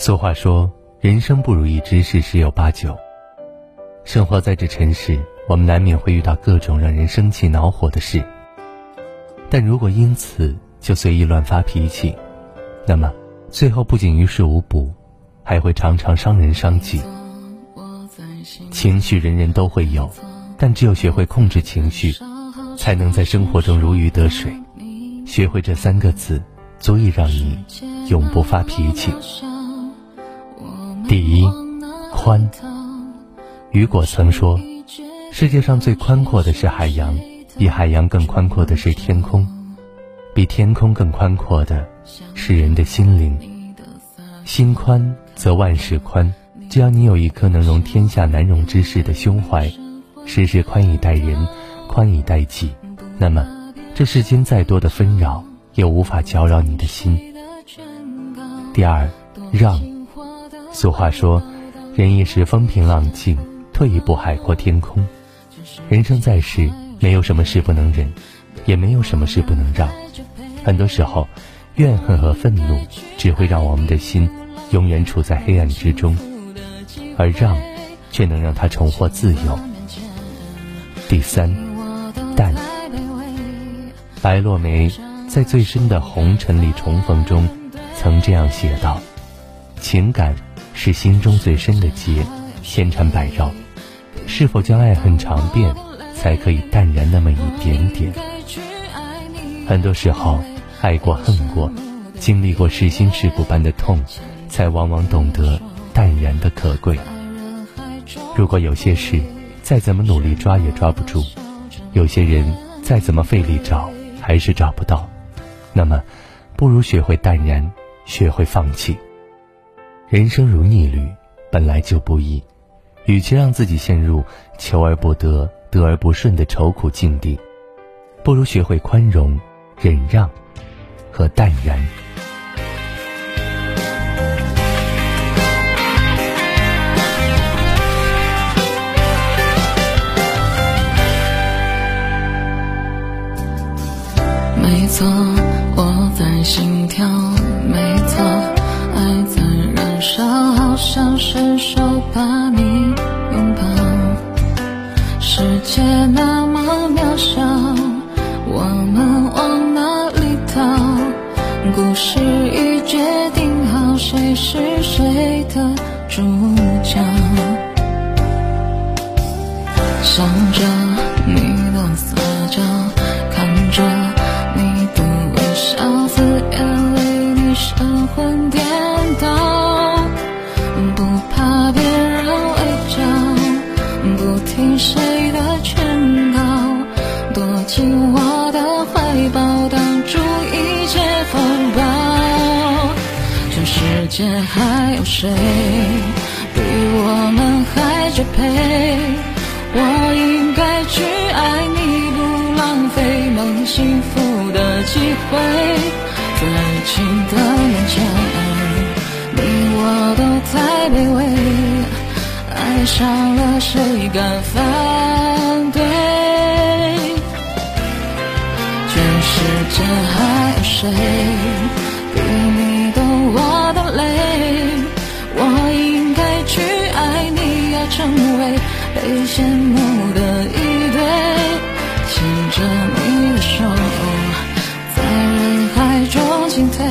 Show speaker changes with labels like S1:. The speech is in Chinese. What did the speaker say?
S1: 俗话说，人生不如意之事十有八九。生活在这尘世，我们难免会遇到各种让人生气恼火的事。但如果因此就随意乱发脾气，那么最后不仅于事无补，还会常常伤人伤己。情绪人人都会有，但只有学会控制情绪，才能在生活中如鱼得水。学会这三个字，足以让你永不发脾气。第一，宽。雨果曾说：“世界上最宽阔的是海洋，比海洋更宽阔的是天空，比天空更宽阔的是人的心灵。心宽则万事宽。只要你有一颗能容天下难容之事的胸怀，时时宽以待人，宽以待己，那么这世间再多的纷扰也无法搅扰你的心。第二，让。”俗话说：“忍一时风平浪静，退一步海阔天空。”人生在世，没有什么事不能忍，也没有什么事不能让。很多时候，怨恨和愤怒只会让我们的心永远处在黑暗之中，而让，却能让它重获自由。第三，淡。白落梅在《最深的红尘里重逢》中，曾这样写道：“情感。”是心中最深的结，千缠百绕。是否将爱恨尝遍，才可以淡然那么一点点？很多时候，爱过恨过，经历过世心世骨般的痛，才往往懂得淡然的可贵。如果有些事再怎么努力抓也抓不住，有些人再怎么费力找还是找不到，那么，不如学会淡然，学会放弃。人生如逆旅，本来就不易，与其让自己陷入求而不得、得而不顺的愁苦境地，不如学会宽容、忍让和淡然。
S2: 没错，我在心跳。没想伸手把你拥抱，世界那么渺小，我们往哪里逃？故事已决定好，谁是谁的主角？想着界还有谁比我们还绝配？我应该去爱你，不浪费能幸福的机会。在爱情的面前，你我都太卑微。爱上了谁敢反对？全世界还有谁比你成为被羡慕的一对，牵着你的手，在人海中进退。